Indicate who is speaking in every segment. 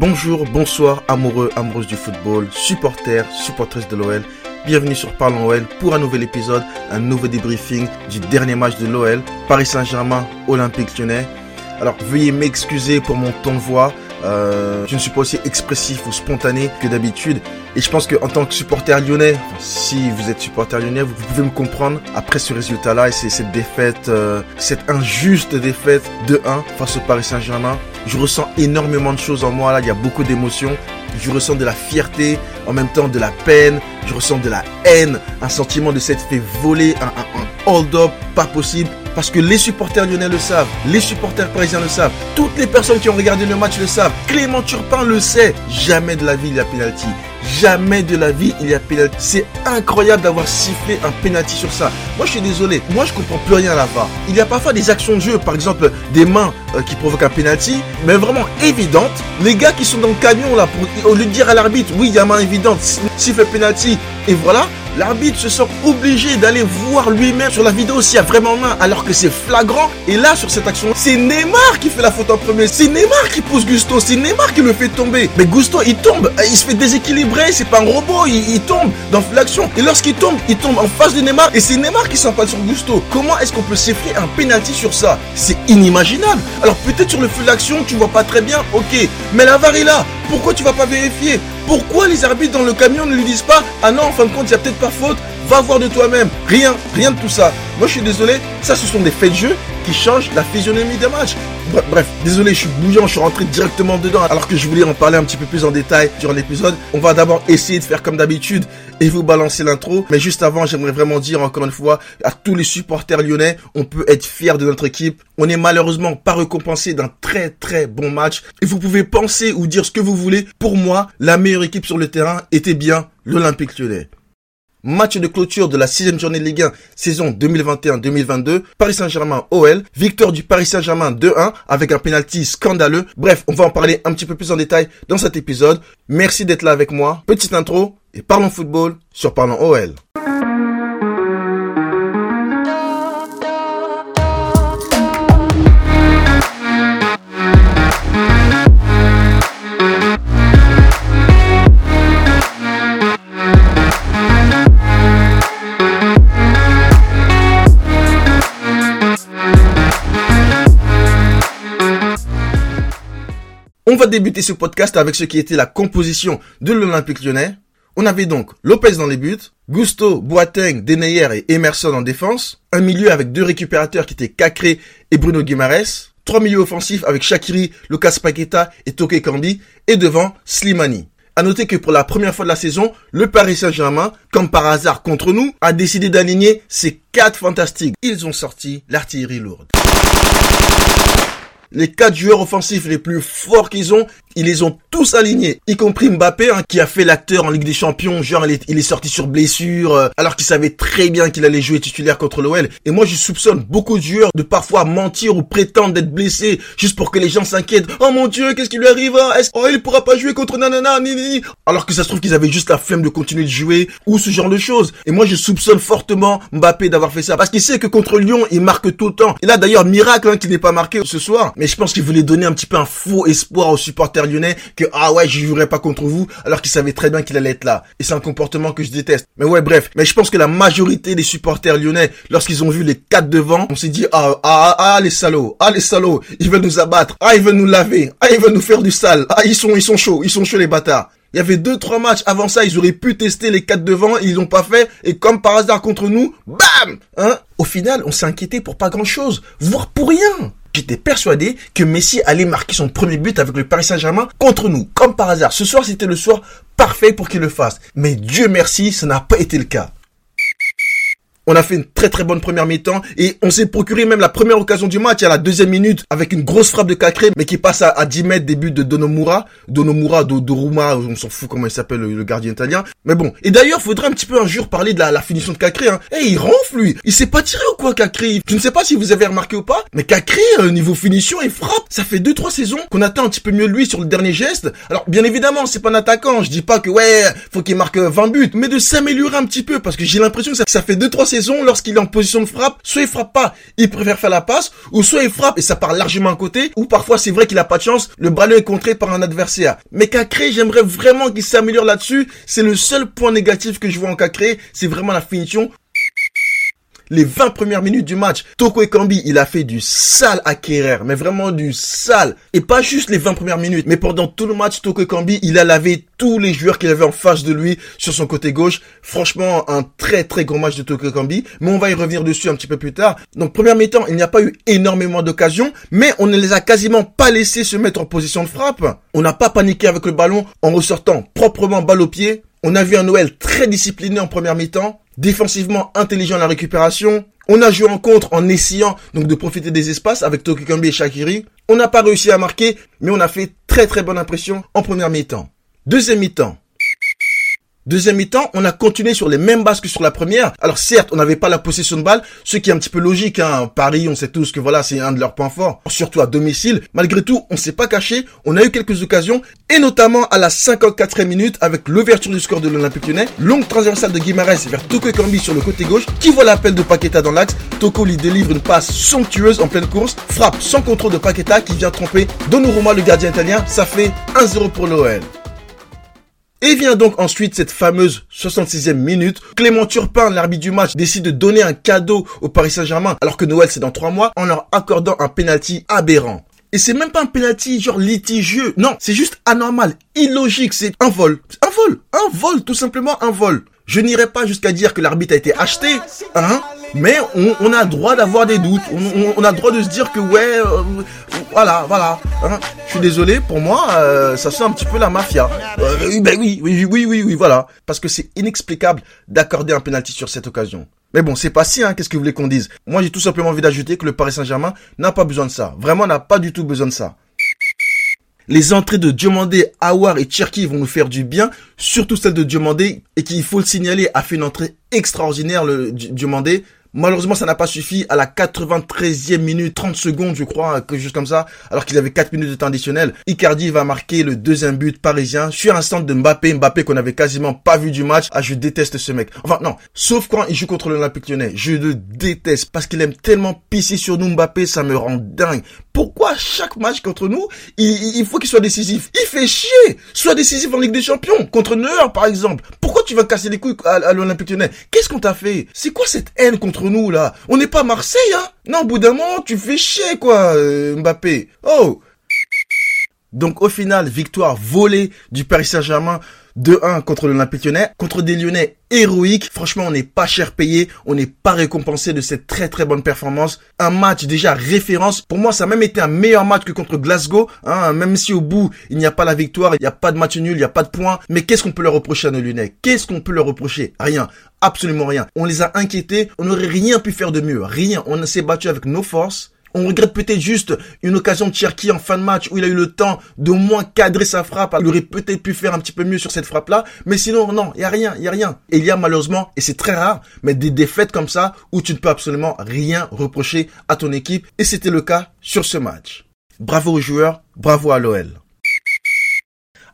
Speaker 1: Bonjour, bonsoir, amoureux, amoureuses du football, supporters, supportrices de l'OL. Bienvenue sur Parlons OL pour un nouvel épisode, un nouveau débriefing du dernier match de l'OL, Paris Saint-Germain, Olympique Lyonnais. Alors veuillez m'excuser pour mon ton de voix. Euh, je ne suis pas aussi expressif ou spontané que d'habitude. Et je pense qu'en tant que supporter lyonnais, si vous êtes supporter lyonnais, vous pouvez me comprendre après ce résultat-là et cette défaite, euh, cette injuste défaite de 1 face au Paris Saint-Germain. Je ressens énormément de choses en moi là, il y a beaucoup d'émotions. Je ressens de la fierté, en même temps de la peine, je ressens de la haine, un sentiment de s'être fait voler, un, hold-up pas possible. Parce que les supporters lyonnais le savent, les supporters parisiens le savent, toutes les personnes qui ont regardé le match le savent, Clément Turpin le sait, jamais de la vie il y a penalty. Jamais de la vie il y a penalty. C'est incroyable d'avoir sifflé un penalty sur ça. Moi je suis désolé, moi je comprends plus rien à la VAR. Il y a parfois des actions de jeu, par exemple des mains euh, qui provoquent un penalty, mais vraiment évidentes. Les gars qui sont dans le camion là, pour, au lieu de dire à l'arbitre, oui il y a main évidente, siffle penalty, et voilà, l'arbitre se sent obligé d'aller voir lui-même sur la vidéo s'il y a vraiment main, alors que c'est flagrant. Et là, sur cette action, c'est Neymar qui fait la faute en premier. C'est Neymar qui pousse Gusto. C'est Neymar qui le fait tomber. Mais Gusto, il tombe. Il se fait déséquilibrer. C'est pas un robot. Il, tombe dans l'action. Et lorsqu'il tombe, il tombe en face de Neymar. Et c'est Neymar qui s'empale sur Gusto. Comment est-ce qu'on peut siffler un penalty sur ça? C'est inimaginable. Alors peut-être sur le feu d'action, tu vois pas très bien. Ok. Mais la VAR est là. Pourquoi tu vas pas vérifier? Pourquoi les arbitres dans le camion ne lui disent pas Ah non, en fin de compte, il y a peut-être pas faute, va voir de toi-même. Rien, rien de tout ça. Moi, je suis désolé, ça, ce sont des faits de jeu qui changent la physionomie des matchs. Bref, désolé, je suis bouillant, je suis rentré directement dedans alors que je voulais en parler un petit peu plus en détail durant l'épisode. On va d'abord essayer de faire comme d'habitude et vous balancer l'intro. Mais juste avant, j'aimerais vraiment dire encore une fois à tous les supporters lyonnais, on peut être fier de notre équipe. On est malheureusement pas récompensé d'un très très bon match. Et vous pouvez penser ou dire ce que vous voulez. Pour moi, la meilleure équipe sur le terrain était bien l'Olympique lyonnais. Match de clôture de la sixième journée de Ligue 1 saison 2021-2022. Paris Saint-Germain OL. Victoire du Paris Saint-Germain 2-1 avec un penalty scandaleux. Bref, on va en parler un petit peu plus en détail dans cet épisode. Merci d'être là avec moi. Petite intro et parlons football sur Parlons OL. Va débuter ce podcast avec ce qui était la composition de l'Olympique lyonnais. On avait donc Lopez dans les buts, Gusto, Boateng, Deneyer et Emerson en défense, un milieu avec deux récupérateurs qui étaient Cacré et Bruno Guimares, trois milieux offensifs avec Shakiri, Lucas Paqueta et Toke Kambi, et devant Slimani. À noter que pour la première fois de la saison, le Paris Saint-Germain, comme par hasard contre nous, a décidé d'aligner ses quatre fantastiques. Ils ont sorti l'artillerie lourde les quatre joueurs offensifs les plus forts qu'ils ont, ils les ont tous alignés, y compris Mbappé, hein, qui a fait l'acteur en Ligue des Champions, genre il est, sorti sur blessure, euh, alors qu'il savait très bien qu'il allait jouer titulaire contre l'OL. Et moi je soupçonne beaucoup de joueurs de parfois mentir ou prétendre d'être blessés, juste pour que les gens s'inquiètent. Oh mon dieu, qu'est-ce qui lui arrive hein? Oh il pourra pas jouer contre nanana, ni, ni. Alors que ça se trouve qu'ils avaient juste la flemme de continuer de jouer, ou ce genre de choses. Et moi je soupçonne fortement Mbappé d'avoir fait ça, parce qu'il sait que contre Lyon, il marque tout le temps. Et là d'ailleurs, miracle hein, qu'il n'ait pas marqué ce soir mais je pense qu'il voulait donner un petit peu un faux espoir aux supporters lyonnais que ah ouais je jouerai pas contre vous alors qu'il savait très bien qu'il allait être là. Et c'est un comportement que je déteste. Mais ouais bref. Mais je pense que la majorité des supporters lyonnais lorsqu'ils ont vu les quatre devant on s'est dit ah, ah ah les salauds. Ah les salauds. Ils veulent nous abattre. Ah ils veulent nous laver. Ah ils veulent nous faire du sale. Ah ils sont ils sont chauds. Ils sont chauds les bâtards. Il y avait deux, trois matchs avant ça, ils auraient pu tester les quatre devant, ils l'ont pas fait, et comme par hasard contre nous, bam! Hein? Au final, on s'est inquiété pour pas grand chose, voire pour rien. J'étais persuadé que Messi allait marquer son premier but avec le Paris Saint-Germain contre nous, comme par hasard. Ce soir, c'était le soir parfait pour qu'il le fasse. Mais Dieu merci, ça n'a pas été le cas. On a fait une très très bonne première mi-temps et on s'est procuré même la première occasion du match à la deuxième minute avec une grosse frappe de Cacré mais qui passe à, à 10 mètres des buts de Donomura, Donomura, Do, Doruma, on s'en fout comment il s'appelle le, gardien italien. Mais bon. Et d'ailleurs, faudrait un petit peu un jour parler de la, finition de Cacré. Hein. Eh, il ronfle lui. Il s'est pas tiré ou quoi Cacré Je ne sais pas si vous avez remarqué ou pas, mais Cacré euh, niveau finition, il frappe. Ça fait deux trois saisons qu'on attend un petit peu mieux lui sur le dernier geste. Alors bien évidemment, c'est pas un attaquant. Je dis pas que ouais, faut qu'il marque 20 buts, mais de s'améliorer un petit peu parce que j'ai l'impression que ça, ça fait deux trois saisons lorsqu'il est en position de frappe, soit il frappe pas, il préfère faire la passe, ou soit il frappe et ça part largement à côté, ou parfois c'est vrai qu'il a pas de chance, le ballon est contré par un adversaire. Mais Cacré, j'aimerais vraiment qu'il s'améliore là-dessus. C'est le seul point négatif que je vois en Cacré, c'est vraiment la finition les 20 premières minutes du match, Toko Ekambi, il a fait du sale Kerrer, mais vraiment du sale. Et pas juste les 20 premières minutes, mais pendant tout le match, Toko Ekambi, il a lavé tous les joueurs qu'il avait en face de lui sur son côté gauche. Franchement, un très très gros match de Toko Ekambi, mais on va y revenir dessus un petit peu plus tard. Donc, première mi-temps, il n'y a pas eu énormément d'occasions, mais on ne les a quasiment pas laissés se mettre en position de frappe. On n'a pas paniqué avec le ballon en ressortant proprement balle au pied. On a vu un Noël très discipliné en première mi-temps défensivement intelligent à la récupération. On a joué en contre en essayant donc de profiter des espaces avec Tokikambi et Shakiri. On n'a pas réussi à marquer, mais on a fait très très bonne impression en première mi-temps. Deuxième mi-temps. Deuxième mi-temps, on a continué sur les mêmes bases que sur la première. Alors certes, on n'avait pas la possession de balle, ce qui est un petit peu logique. Hein. Paris, on sait tous que voilà, c'est un de leurs points forts, surtout à domicile. Malgré tout, on s'est pas caché. On a eu quelques occasions, et notamment à la 54e minute avec l'ouverture du score de l'Olympique Lyonnais, longue transversale de Guimarães vers Toko Kambi sur le côté gauche, qui voit l'appel de Paqueta dans l'axe. Toko lui délivre une passe somptueuse en pleine course, frappe sans contrôle de Paqueta qui vient tromper Donnarumma le gardien italien. Ça fait 1-0 pour l'OL. Et vient donc ensuite cette fameuse 66e minute. Clément Turpin, l'arbitre du match, décide de donner un cadeau au Paris Saint-Germain, alors que Noël c'est dans trois mois, en leur accordant un penalty aberrant. Et c'est même pas un penalty genre litigieux. Non, c'est juste anormal, illogique, c'est un vol. Un vol, un vol, tout simplement un vol. Je n'irai pas jusqu'à dire que l'arbitre a été acheté, hein, mais on, a droit d'avoir des doutes. On, on, a droit de se dire que ouais, euh, voilà, voilà. Hein. Je suis désolé, pour moi, euh, ça sent un petit peu la mafia. Euh, ben oui, oui, oui, oui, oui, voilà. Parce que c'est inexplicable d'accorder un penalty sur cette occasion. Mais bon, c'est pas si, hein, qu'est-ce que vous voulez qu'on dise? Moi, j'ai tout simplement envie d'ajouter que le Paris Saint-Germain n'a pas besoin de ça. Vraiment, n'a pas du tout besoin de ça. Les entrées de Diomandé, Awar et Cherki vont nous faire du bien, surtout celle de Diomandé, et qui, il faut le signaler, a fait une entrée extraordinaire, le Diomandé. Malheureusement, ça n'a pas suffi à la 93e minute, 30 secondes, je crois, quelque chose comme ça, alors qu'il avait 4 minutes de temps additionnel. Icardi va marquer le deuxième but parisien sur un stand de Mbappé, Mbappé qu'on avait quasiment pas vu du match. Ah, je déteste ce mec. Enfin, non, sauf quand il joue contre l'Olympique lyonnais. Je le déteste parce qu'il aime tellement pisser sur nous Mbappé, ça me rend dingue. Pourquoi chaque match contre nous, il, faut qu'il soit décisif Il fait chier Soit décisif en Ligue des Champions, contre Neuer par exemple. Pourquoi tu vas casser les couilles à, l'Olympique lyonnais? Qu'est-ce qu'on t'a fait? C'est quoi cette haine contre nous là? On n'est pas Marseille, hein? Non, au bout d'un moment, tu fais chier quoi, euh, Mbappé. Oh donc au final, victoire volée du Paris Saint-Germain 2-1 contre l'Olympique lyonnais, contre des Lyonnais héroïques. Franchement, on n'est pas cher payé, on n'est pas récompensé de cette très très bonne performance. Un match déjà référence. Pour moi, ça a même été un meilleur match que contre Glasgow. Hein, même si au bout, il n'y a pas la victoire, il n'y a pas de match nul, il n'y a pas de points. Mais qu'est-ce qu'on peut leur reprocher à nos Lyonnais? Qu'est-ce qu'on peut leur reprocher? Rien. Absolument rien. On les a inquiétés, on n'aurait rien pu faire de mieux. Rien. On s'est battu avec nos forces on regrette peut-être juste une occasion de Cherki en fin de match où il a eu le temps de moins cadrer sa frappe. Il aurait peut-être pu faire un petit peu mieux sur cette frappe-là. Mais sinon, non, il y a rien, il y a rien. Et il y a malheureusement, et c'est très rare, mais des défaites comme ça où tu ne peux absolument rien reprocher à ton équipe. Et c'était le cas sur ce match. Bravo aux joueurs, bravo à l'OL.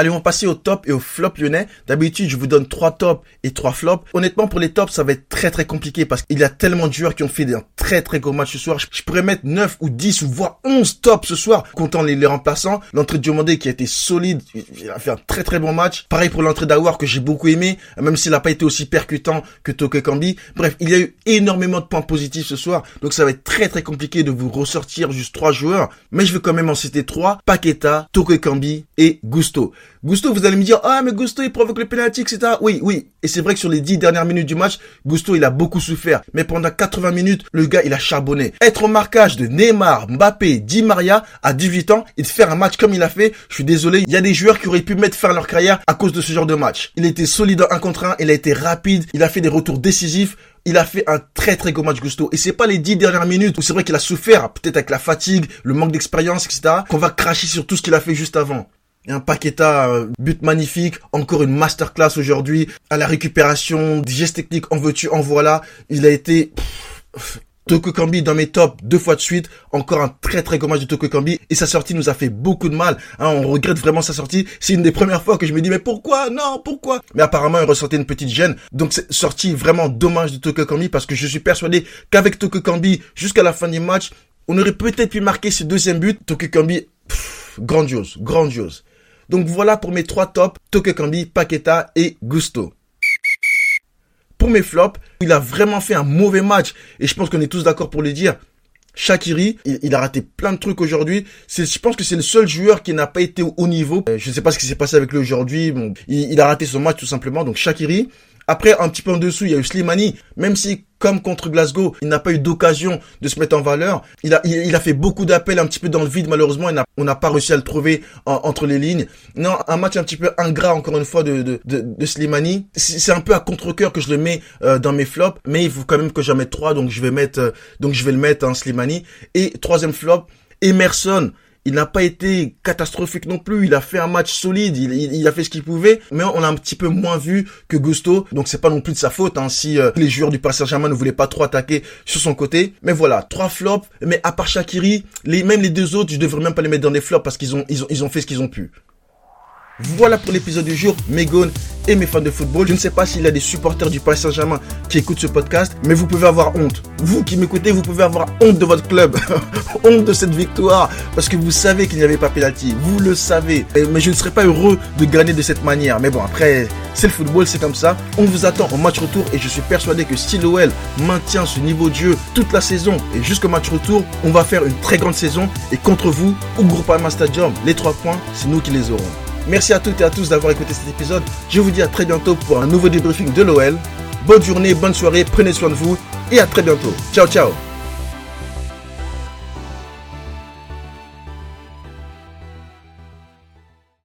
Speaker 1: Allez, on passer au top et au flop lyonnais. D'habitude, je vous donne trois tops et trois flops. Honnêtement, pour les tops, ça va être très très compliqué parce qu'il y a tellement de joueurs qui ont fait un très très gros match ce soir. Je pourrais mettre 9 ou 10 ou voire 11 tops ce soir, comptant les, les remplaçants. L'entrée de Diomandé qui a été solide, il a fait un très très bon match. Pareil pour l'entrée d'Awar que j'ai beaucoup aimé, même s'il n'a pas été aussi percutant que Toke Kambi. Bref, il y a eu énormément de points positifs ce soir, donc ça va être très très compliqué de vous ressortir juste trois joueurs. Mais je vais quand même en citer trois Paqueta, Toke Kambi et Gusto. Gusto, vous allez me dire, ah, mais Gusto, il provoque le penalty, etc. Oui, oui. Et c'est vrai que sur les dix dernières minutes du match, Gusto, il a beaucoup souffert. Mais pendant 80 minutes, le gars, il a charbonné. Être au marquage de Neymar, Mbappé, Di Maria, à 18 ans, et de faire un match comme il a fait, je suis désolé, il y a des joueurs qui auraient pu mettre fin à leur carrière à cause de ce genre de match. Il était solide en un contre un, il a été rapide, il a fait des retours décisifs. Il a fait un très très gros match Gusto. Et c'est pas les dix dernières minutes où c'est vrai qu'il a souffert, peut-être avec la fatigue, le manque d'expérience, etc., qu'on va cracher sur tout ce qu'il a fait juste avant. Un Paqueta, euh, but magnifique, encore une masterclass aujourd'hui, à la récupération, des gestes techniques, en veux-tu, en voilà. Il a été Toko Kambi dans mes tops deux fois de suite. Encore un très très gros match de Toko Kambi. Et sa sortie nous a fait beaucoup de mal. Hein, on regrette vraiment sa sortie. C'est une des premières fois que je me dis mais pourquoi? Non, pourquoi? Mais apparemment il ressentait une petite gêne. Donc c'est sortie vraiment dommage de Toko Kambi parce que je suis persuadé qu'avec Toko Kambi jusqu'à la fin du match, on aurait peut-être pu marquer ce deuxième but. Toko Kambi, grandiose, grandiose. Donc voilà pour mes trois tops, Toko Kambi, Paqueta et Gusto pour mes flops, il a vraiment fait un mauvais match. Et je pense qu'on est tous d'accord pour le dire. Shakiri, il, a raté plein de trucs aujourd'hui. je pense que c'est le seul joueur qui n'a pas été au haut niveau. Euh, je ne sais pas ce qui s'est passé avec lui aujourd'hui. Il, il, a raté son match tout simplement. Donc Shakiri, après, un petit peu en dessous, il y a eu Slimani. Même si, comme contre Glasgow, il n'a pas eu d'occasion de se mettre en valeur, il a, il, a fait beaucoup d'appels un petit peu dans le vide, malheureusement. on n'a pas réussi à le trouver entre les lignes. Non, un match un petit peu ingrat, encore une fois, de, de, de, Slimani. C'est un peu à contre-cœur que je le mets euh, dans mes flops, mais il faut quand même que j'en mette trois, donc je vais mettre, euh, donc je vais le mettre en Slimani. Et troisième flop, Emerson il n'a pas été catastrophique non plus. Il a fait un match solide. Il, a fait ce qu'il pouvait, mais on a un petit peu moins vu que Gusto. Donc c'est pas non plus de sa faute hein, si euh, les joueurs du Paris Saint-Germain ne voulaient pas trop attaquer sur son côté. Mais voilà, trois flops. Mais à part Shakiri, les, même les deux autres, je devrais même pas les mettre dans des flops parce qu'ils ont, ils ont, ils ont fait ce qu'ils ont pu. Voilà pour l'épisode du jour, mes et mes fans de football. Je ne sais pas s'il y a des supporters du Paris Saint-Germain qui écoutent ce podcast, mais vous pouvez avoir honte. Vous qui m'écoutez, vous pouvez avoir honte de votre club, honte de cette victoire, parce que vous savez qu'il n'y avait pas pénalty. Vous le savez. Mais je ne serais pas heureux de gagner de cette manière. Mais bon, après, c'est le football, c'est comme ça. On vous attend au match retour et je suis persuadé que si l'OL maintient ce niveau de jeu toute la saison et jusqu'au match retour, on va faire une très grande saison. Et contre vous, au Groupama Stadium, les trois points, c'est nous qui les aurons. Merci à toutes et à tous d'avoir écouté cet épisode. Je vous dis à très bientôt pour un nouveau débriefing de l'OL. Bonne journée, bonne soirée, prenez soin de vous et à très bientôt. Ciao ciao